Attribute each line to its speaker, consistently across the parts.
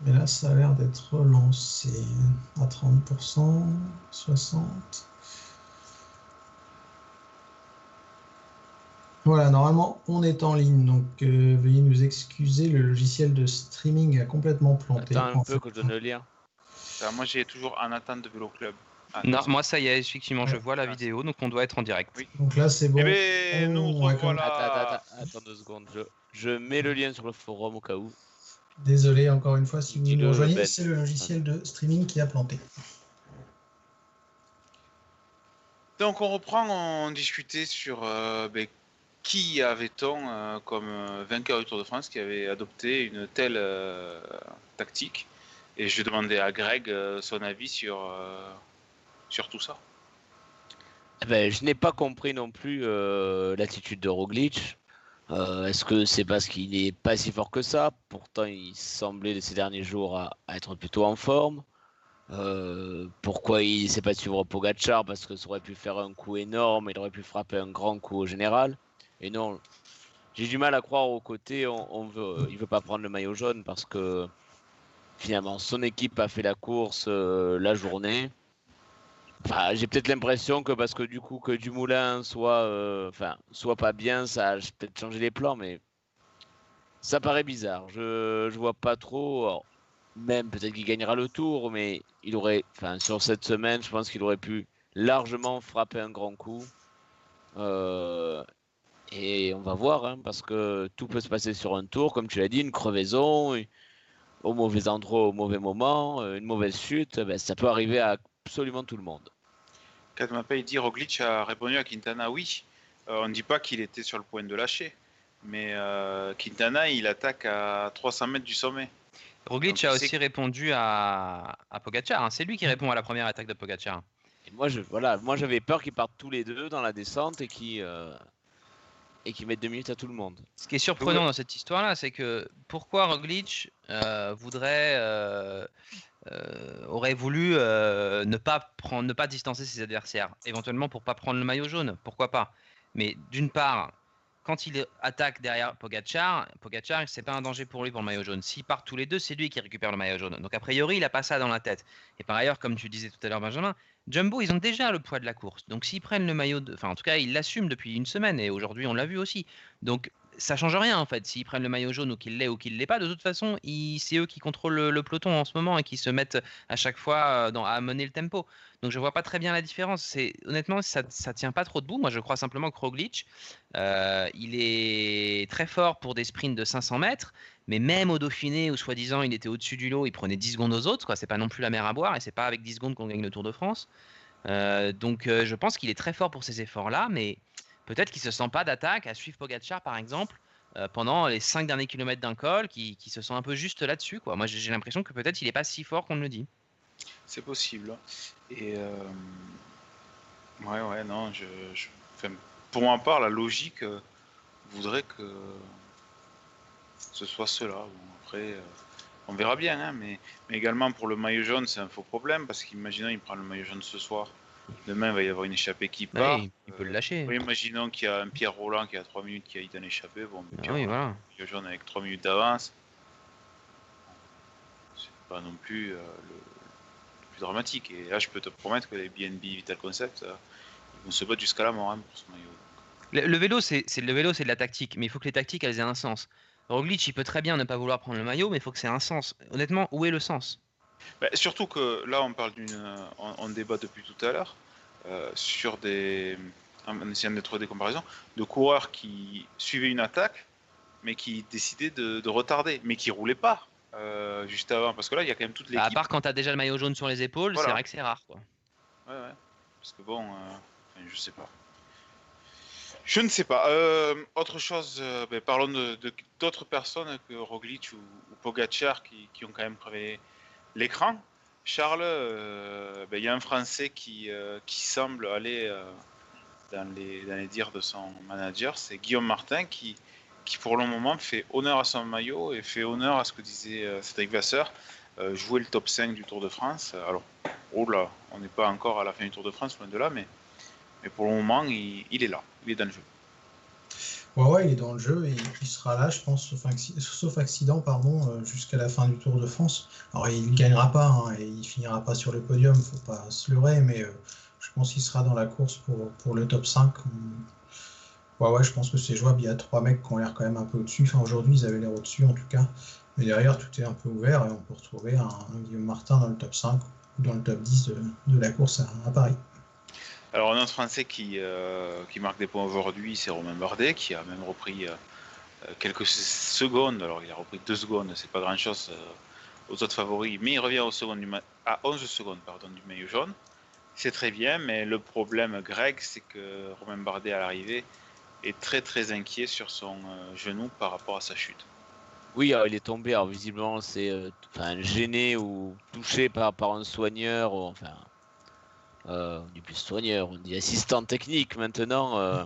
Speaker 1: Mais là, ça a l'air d'être relancé à 30%, 60%. Voilà, normalement, on est en ligne, donc euh, veuillez nous excuser, le logiciel de streaming a complètement planté.
Speaker 2: Attends un peu que je donne le lien.
Speaker 3: moi, j'ai toujours en attente de Vélo Club.
Speaker 4: Ah, non, moi ça y est, effectivement, je vois la vidéo, donc on doit être en direct.
Speaker 1: Oui. Donc là, c'est bon.
Speaker 3: Eh ben, nous,
Speaker 2: Attends, attends, deux secondes. Je, mets le lien sur le forum au cas où.
Speaker 1: Désolé, encore une fois, si vous nous rejoignez, c'est le logiciel de streaming qui a planté.
Speaker 3: Donc on reprend, on discutait sur euh, ben, qui avait-on euh, comme euh, vainqueur du Tour de France qui avait adopté une telle tactique. Et je demandais à Greg son avis sur, sur tout ça.
Speaker 2: Eh ben, je n'ai pas compris non plus l'attitude de Roglic. Euh, est-ce que c'est parce qu'il n'est pas si fort que ça? Pourtant, il semblait ces derniers jours à, être plutôt en forme. Euh, pourquoi il ne s'est pas suivre Pogachar Parce que ça aurait pu faire un coup énorme, il aurait pu frapper un grand coup au général. Et non, j'ai du mal à croire au côté, on, veut, il veut pas prendre le maillot jaune parce que finalement son équipe a fait la course euh, la journée j'ai peut-être l'impression que parce que du coup que Dumoulin soit, euh, soit pas bien, ça a peut-être changé les plans, mais ça paraît bizarre. Je, je vois pas trop. même peut-être qu'il gagnera le tour, mais il aurait, enfin, sur cette semaine, je pense qu'il aurait pu largement frapper un grand coup. Euh, et on va voir, hein, parce que tout peut se passer sur un tour, comme tu l'as dit, une crevaison, au mauvais endroit, au mauvais moment, euh, une mauvaise chute, ben, ça peut arriver à absolument tout le monde.
Speaker 3: Kadmapa, il dit Roglic a répondu à Quintana oui. Euh, on ne dit pas qu'il était sur le point de lâcher. Mais euh, Quintana, il attaque à 300 mètres du sommet.
Speaker 4: Roglic a aussi répondu à, à Pogacar. Hein. C'est lui qui répond à la première attaque de Pogacar.
Speaker 2: Et moi, je, voilà, moi j'avais peur qu'ils partent tous les deux dans la descente et qu'ils euh, et qui mettent deux minutes à tout le monde.
Speaker 4: Ce qui est surprenant dans cette histoire-là, c'est que pourquoi Roglic voudrait euh, aurait voulu euh, ne pas prendre, ne pas distancer ses adversaires, éventuellement pour pas prendre le maillot jaune, pourquoi pas. Mais d'une part, quand il attaque derrière Pogachar, Pogachar, c'est pas un danger pour lui pour le maillot jaune. S'ils partent tous les deux, c'est lui qui récupère le maillot jaune. Donc a priori, il a pas ça dans la tête. Et par ailleurs, comme tu disais tout à l'heure, Benjamin, Jumbo, ils ont déjà le poids de la course. Donc s'ils prennent le maillot, de... enfin en tout cas, ils l'assument depuis une semaine et aujourd'hui, on l'a vu aussi. Donc ça change rien en fait. S'ils prennent le maillot jaune ou qu'ils l'aient ou qu'ils l'aient pas, de toute façon, c'est eux qui contrôlent le, peloton en ce moment et qui se mettent à chaque fois euh, à mener le tempo. Donc je vois pas très bien la différence. Honnêtement, ça, ça tient pas trop debout. Moi, je crois simplement que Roglic, euh, il est très fort pour des sprints de 500 mètres, mais même au Dauphiné où soi-disant il était au-dessus du lot, il prenait 10 secondes aux autres. Quoi, c'est pas non plus la mer à boire et c'est pas avec 10 secondes qu'on gagne le Tour de France. Euh, donc je pense qu'il est très fort pour ces efforts-là, mais peut-être qu'il se sent pas d'attaque à suivre Pogacar par exemple euh, pendant les 5 derniers kilomètres d'un col, qui, se sent un peu juste là-dessus. Quoi. Moi j'ai l'impression que peut-être il n'est pas si fort qu'on le dit.
Speaker 3: C'est possible. Et euh, ouais ouais non, je, pour ma part la logique euh, voudrait que ce soit cela. après on verra bien, hein, mais, mais également pour le maillot jaune c'est un faux problème parce qu'imaginons il prend le maillot jaune ce soir Demain, il va y avoir une échappée qui part.
Speaker 4: il peut le lâcher.
Speaker 3: Oui, imaginons qu'il y a un Pierre Roland qui a 3 minutes qui a été un échappé. Bon,
Speaker 4: ah oui, voilà.
Speaker 3: jaune avec 3 minutes d'avance. C'est pas non plus euh, le, plus dramatique. Et là, je peux te promettre que les BNB Vital Concept, euh, ils vont se battre jusqu'à la mort hein, pour ce maillot.
Speaker 4: Le, vélo, c'est le vélo, c'est de la tactique, mais il faut que les tactiques elles aient un sens. Roglic, il peut très bien ne pas vouloir prendre le maillot, mais il faut que c'est un sens. Honnêtement, où est le sens?
Speaker 3: Bah, surtout que là, on parle d'une. On, débat depuis tout à l'heure euh, sur des. En essayant de trouver des comparaisons, de coureurs qui suivaient une attaque, mais qui décidaient de, retarder, mais qui roulaient pas euh, juste avant. Parce que là, il y a quand même toute l'équipe.
Speaker 4: Bah, à part quand tu as déjà le maillot jaune sur les épaules, c'est vrai que c'est rare. Quoi.
Speaker 3: Ouais, ouais. Parce que bon, euh, je sais pas. Je ne sais pas. autre chose, ben, parlons d'autres personnes que Roglic ou, ou Pogacar qui, qui, ont quand même travaillé l'écran, Charles, euh, ben, il y a un Français qui, euh, semble aller euh, dans, les, dires de son manager, c'est Guillaume Martin qui, pour le moment fait honneur à son maillot et fait honneur à ce que disait Cédric Vasseur, jouer le top 5 du Tour de France. Alors, oh on n'est pas encore à la fin du Tour de France, loin de là, mais, pour le moment, il est là, il est dans le jeu.
Speaker 1: Ouais, ouais, il est dans le jeu et il sera là, je pense, sauf, acci- sauf accident, euh, jusqu'à la fin du Tour de France. Alors, il ne gagnera pas hein, et il finira pas sur le podium, faut pas se leurrer, mais euh, je pense qu'il sera dans la course pour, le top 5. Ouais, ouais, je pense que c'est jouable. Il y a trois mecs qui ont l'air quand même un peu au-dessus. Enfin, aujourd'hui, ils avaient l'air au-dessus en tout cas. Mais derrière, tout est un peu ouvert et on peut retrouver un, Guillaume Martin dans le top 5 ou dans le top 10 de, la course à Paris.
Speaker 3: Alors, un autre Français qui, euh, qui marque des points aujourd'hui, c'est Romain Bardet, qui a même repris euh, euh, quelques secondes. Alors, il a repris deux secondes, c'est pas grand-chose euh, aux autres favoris, mais il revient du ma- à 11 secondes pardon, du maillot jaune. C'est très bien, mais le problème, Greg, c'est que Romain Bardet, à l'arrivée, est très très inquiet sur son genou par rapport à sa chute.
Speaker 2: Oui, il est tombé. Alors visiblement, c'est gêné ou touché par, par un soigneur. Ou, enfin, euh, on dit plus soigneur, on dit assistant technique maintenant euh,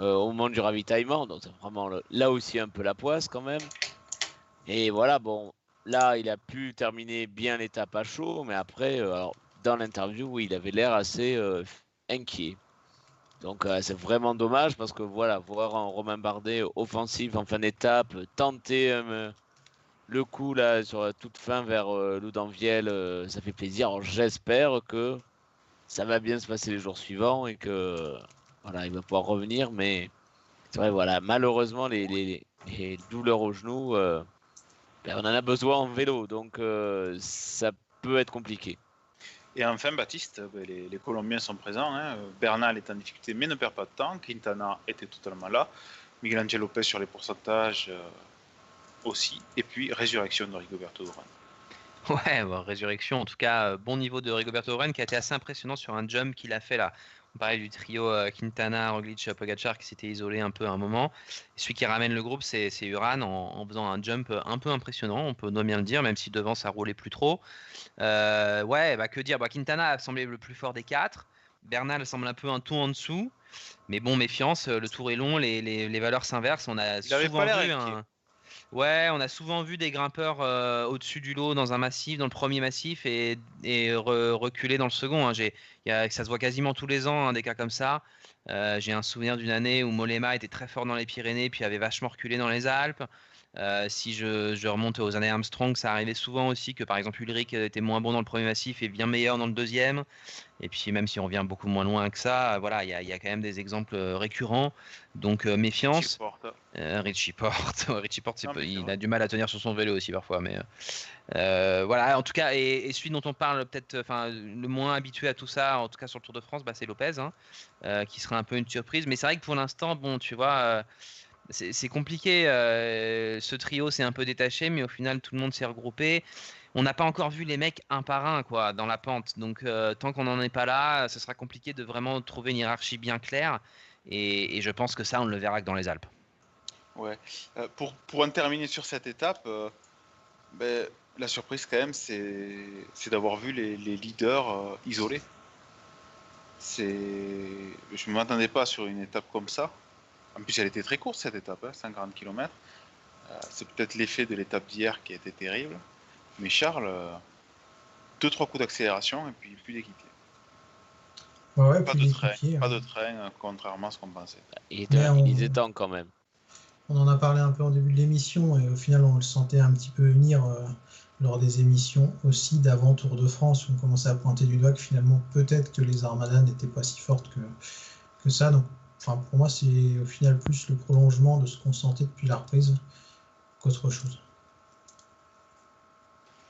Speaker 2: euh, au moment du ravitaillement. Donc c'est vraiment là aussi un peu la poisse quand même. Et voilà, bon, là il a pu terminer bien l'étape à chaud, mais après, euh, dans l'interview, oui, il avait l'air assez euh, inquiet. Donc euh, c'est vraiment dommage parce que voilà, voir un Romain Bardet offensif en fin d'étape, tenter euh, le coup là sur la toute fin vers euh, Loudanviel, euh, ça fait plaisir. J'espère que ça va bien se passer les jours suivants et que voilà, il va pouvoir revenir. Mais c'est vrai, voilà, malheureusement les, douleurs au genou, euh, ben, on en a besoin en vélo, donc euh, ça peut être compliqué.
Speaker 3: Et enfin, Baptiste, ben, les, les Colombiens sont présents. hein. Bernal est en difficulté, mais ne perd pas de temps. Quintana était totalement là. Miguel Angel Lopez sur les pourcentages euh, aussi. Et puis, résurrection de Rigoberto Urán.
Speaker 4: Ouais, bon, résurrection, en tout cas, euh, bon niveau de Rigoberto Urán qui a été assez impressionnant sur un jump qu'il a fait là. On parlait du trio euh, Quintana, Roglic, Pogacar qui s'était isolé un peu à un moment. Et celui qui ramène le groupe, c'est Uran en, en faisant un jump un peu impressionnant, on peut bien le dire, même si devant ça roulait plus trop. Euh, ouais, bah que dire? Bah, Quintana a semblé le plus fort des quatre. Bernal semble un peu un ton en dessous. Mais bon, méfiance, le tour est long, les, les- les valeurs s'inversent. On a
Speaker 3: Il
Speaker 4: souvent
Speaker 3: pas
Speaker 4: vu un... Ouais, on a souvent vu des grimpeurs euh, au-dessus du lot dans un massif, dans le premier massif, et, et re- reculer dans le second. hein. Ça se voit quasiment tous les ans, hein, des cas comme ça. Euh, J'ai un souvenir d'une année où Mollema était très fort dans les Pyrénées, puis avait vachement reculé dans les Alpes. Euh, si je, je remonte aux années Armstrong, ça arrivait souvent aussi que par exemple Ulrich était moins bon dans le premier massif et bien meilleur dans le deuxième. Et puis même si on revient beaucoup moins loin que ça, voilà, il y, a- il y a quand même des exemples euh, récurrents. Donc euh, méfiance. Euh, Richie Porte, Richie Porte, c'est il a du mal à tenir sur son vélo aussi parfois, mais euh, euh, voilà. En tout cas, et, et celui dont on parle peut-être, enfin le moins habitué à tout ça, en tout cas sur le Tour de France, bah, c'est Lopez, hein, euh, qui sera un peu une surprise. Mais c'est vrai que pour l'instant, bon, tu vois, euh, c'est compliqué. euh, ce trio s'est un peu détaché, mais au final, tout le monde s'est regroupé. On n'a pas encore vu les mecs un par un, quoi, dans la pente. Donc, euh, tant qu'on n'en est pas là, ce sera compliqué de vraiment trouver une hiérarchie bien claire. Et, je pense que ça, on ne le verra que dans les Alpes.
Speaker 3: Ouais. Euh, pour, pour en terminer sur cette étape, ben, la surprise quand même, c'est d'avoir vu les, les leaders isolés. Je ne m'attendais pas sur une étape comme ça. En plus, elle était très courte cette étape, hein, 50 km. c'est peut-être l'effet de l'étape d'hier qui a été terrible. Mais Charles, euh, deux trois coups d'accélération et puis plus.
Speaker 1: Ouais, ouais,
Speaker 3: Pas de train,
Speaker 1: l'équipier,
Speaker 3: pas
Speaker 1: hein.
Speaker 3: de train, euh, contrairement à ce qu'on pensait.
Speaker 2: Il était,
Speaker 1: on-
Speaker 2: il était temps quand même.
Speaker 1: On en a parlé un peu en début de l'émission et au final on le sentait un petit peu venir euh, lors des émissions aussi d'avant Tour de France où on commençait à pointer du doigt que finalement peut-être que les armadas n'étaient pas si fortes que, que ça. Donc enfin, pour moi c'est au final plus le prolongement de ce qu'on sentait depuis la reprise qu'autre chose.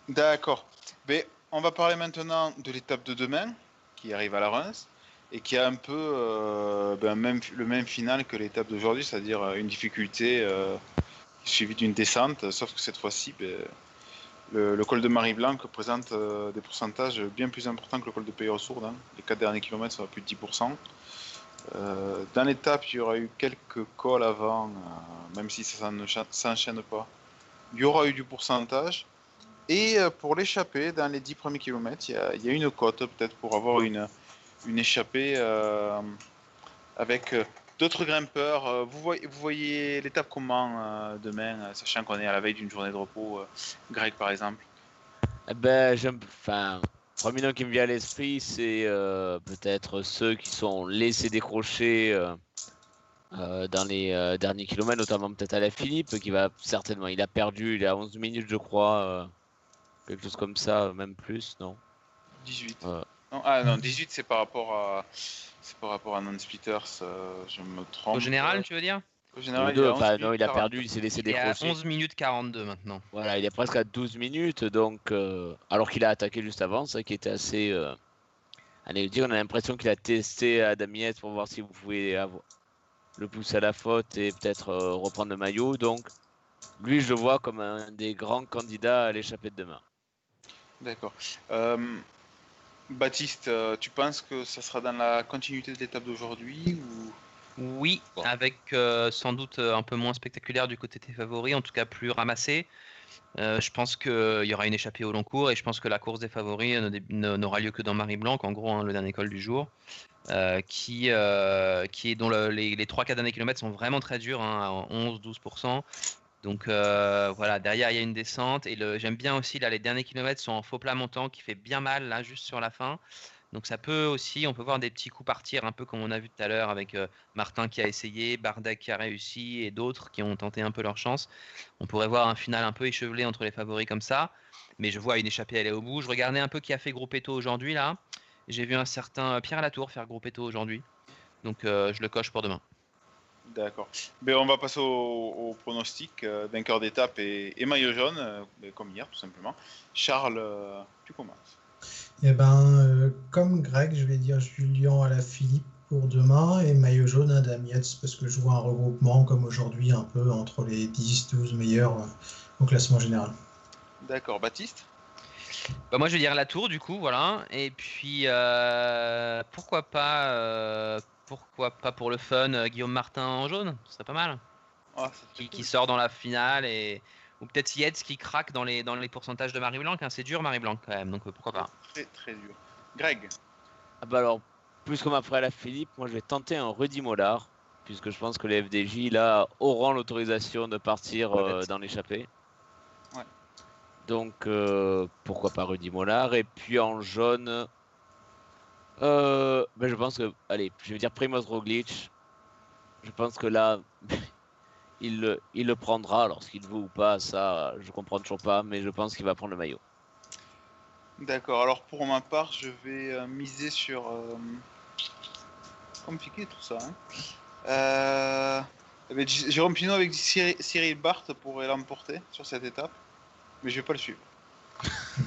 Speaker 3: D'accord. Mais on va parler maintenant de l'étape de demain, qui arrive à la Reims, et qui a un peu euh, ben, le même final que l'étape d'aujourd'hui, c'est-à-dire euh, une difficulté euh, suivie d'une descente, sauf que cette fois-ci, ben, le, col de Marie-Blanc présente des pourcentages bien plus importants que le col de Peyre-Sourde. hein. Les 4 derniers kilomètres sont à plus de 10%. Euh, dans l'étape, il y aura eu quelques cols avant, euh, même si ça ne cha- s'enchaîne pas. Il y aura eu du pourcentage. Et euh, pour l'échappée, dans les 10 premiers kilomètres, il y a, il y a une cote peut-être pour avoir une, une échappée euh, avec euh, d'autres grimpeurs. Vous voyez, vous voyez l'étape comment euh, demain, euh, sachant qu'on est à la veille d'une journée de repos, euh, Greg par exemple?
Speaker 2: Eh ben, j'aime. Enfin, premier nom qui me vient à l'esprit, c'est euh, peut-être ceux qui sont laissés décrocher euh, euh, dans les euh, derniers kilomètres, notamment peut-être à la Philippe, qui va certainement. Il a perdu, il est à 11 minutes, je crois. euh, quelque chose comme ça, même plus, non?
Speaker 3: 18.
Speaker 2: Euh.
Speaker 3: Non, ah non, 18 c'est par rapport à c'est par rapport à Non-Splitters, euh, je me trompe.
Speaker 4: Au général, tu veux dire?
Speaker 3: Au général, il,
Speaker 2: deux,
Speaker 3: est à
Speaker 2: enfin,
Speaker 3: 11
Speaker 2: non, il a
Speaker 3: 40.
Speaker 2: perdu, il s'est laissé
Speaker 4: Il est à
Speaker 2: décrocher.
Speaker 4: 11 minutes 42 maintenant.
Speaker 2: Voilà, il est presque à 12 minutes, donc euh, alors qu'il a attaqué juste avant, ça qui était assez euh, anecdotique. On a l'impression qu'il a testé Adam Yates pour voir si vous pouvez avoir- le pousser à la faute et peut-être euh, reprendre le maillot. Donc, lui, je le vois comme un des grands candidats à l'échappée de demain.
Speaker 3: D'accord. Euh, Baptiste, tu penses que ça sera dans la continuité de l'étape d'aujourd'hui ou
Speaker 4: Oui,
Speaker 3: Bon.
Speaker 4: avec euh, sans doute euh, un peu moins spectaculaire du côté de tes favoris, en tout cas plus ramassé. Euh, je pense qu'il y aura une échappée au long cours et je pense que la course des favoris n'aura lieu que dans Marie-Blanc, en gros, hein, le dernier col du jour, euh, qui, qui est dont le- les, les 3-4 derniers kilomètres sont vraiment très durs, hein, à 11-12%. Donc euh, voilà, derrière il y a une descente et j'aime bien aussi là les derniers kilomètres sont en faux plat montant qui fait bien mal là juste sur la fin. Donc ça peut aussi, on peut voir des petits coups partir un peu comme on a vu tout à l'heure avec euh, Martin qui a essayé, Bardet qui a réussi et d'autres qui ont tenté un peu leur chance. On pourrait voir un final un peu échevelé entre les favoris comme ça, mais je vois une échappée aller au bout. Je regardais un peu qui a fait Gruppetto aujourd'hui là. J'ai vu un certain Pierre Latour faire Gruppetto aujourd'hui. Donc euh, je le coche pour demain.
Speaker 3: D'accord. Ben, on va passer au, pronostic euh, vainqueur d'étape et, et maillot jaune, euh, ben, comme hier tout simplement. Charles, euh, tu commences.
Speaker 1: Eh ben, euh, comme Greg, je vais dire Julien à la Philippe pour demain et maillot jaune à Damietz parce que je vois un regroupement comme aujourd'hui un peu entre les 10-12 meilleurs euh, au classement général.
Speaker 3: D'accord. Baptiste?
Speaker 4: Bah, moi je vais dire Latour du coup, voilà. Et puis euh, pourquoi pas, euh, pourquoi pas pour le fun, Guillaume Martin en jaune, ce serait pas mal.
Speaker 3: Ah,
Speaker 4: qui, sort dans la finale et ou peut-être Yates qui craque dans les dans les pourcentages de Marie Blanc. hein. C'est dur Marie Blanc quand même, donc euh, pourquoi pas.
Speaker 3: Très très dur. Greg
Speaker 2: Ah bah alors, plus comme après la Philippe, moi je vais tenter un Rudy Mollard, puisque je pense que les FDJ là auront l'autorisation de partir euh, dans l'échappée.
Speaker 3: Ouais.
Speaker 2: Donc euh, pourquoi pas Rudy Mollard et puis en jaune, euh, ben, je pense que, allez, je vais dire Primoz Roglic. Je pense que là, il, le- il le prendra. Alors ce qu'il veut ou pas, ça, je comprends toujours pas, mais je pense qu'il va prendre le maillot.
Speaker 3: D'accord. Alors pour ma part, je vais euh, miser sur. Euh... Compliqué tout ça. Hein. Euh... eh ben, J- Jérôme Pinot avec Cyril Barthes pourrait l'emporter sur cette étape, mais je vais pas le suivre.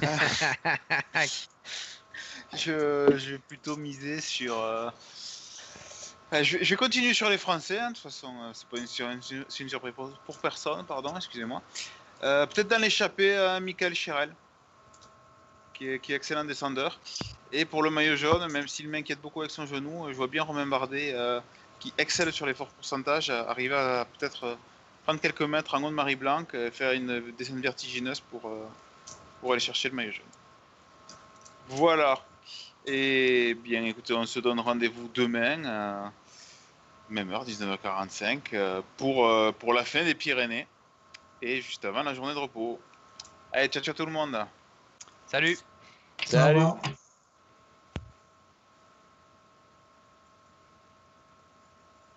Speaker 3: Je, je vais plutôt miser sur. euh, je, continuer sur les Français. hein, De toute façon, euh, c'est pas une, surprise pour, personne. Pardon, excusez-moi. Euh, Peut-être dans l'échappée, euh, Michael Chirel, qui est, excellent descendeur. Et pour le maillot jaune, même s'il m'inquiète beaucoup avec son genou, euh, je vois bien Romain Bardet, qui excelle sur les forts pourcentages, arriver à peut-être prendre quelques mètres en haut de Marie Blanc, euh, faire une descente vertigineuse pour aller chercher le maillot jaune. Voilà. Et bien, écoutez, on se donne rendez-vous demain, euh, même heure, 19h45, euh, pour, euh, pour la fin des Pyrénées et juste avant la journée de repos. Allez, ciao, ciao tout le monde.
Speaker 4: Salut.
Speaker 2: Salut.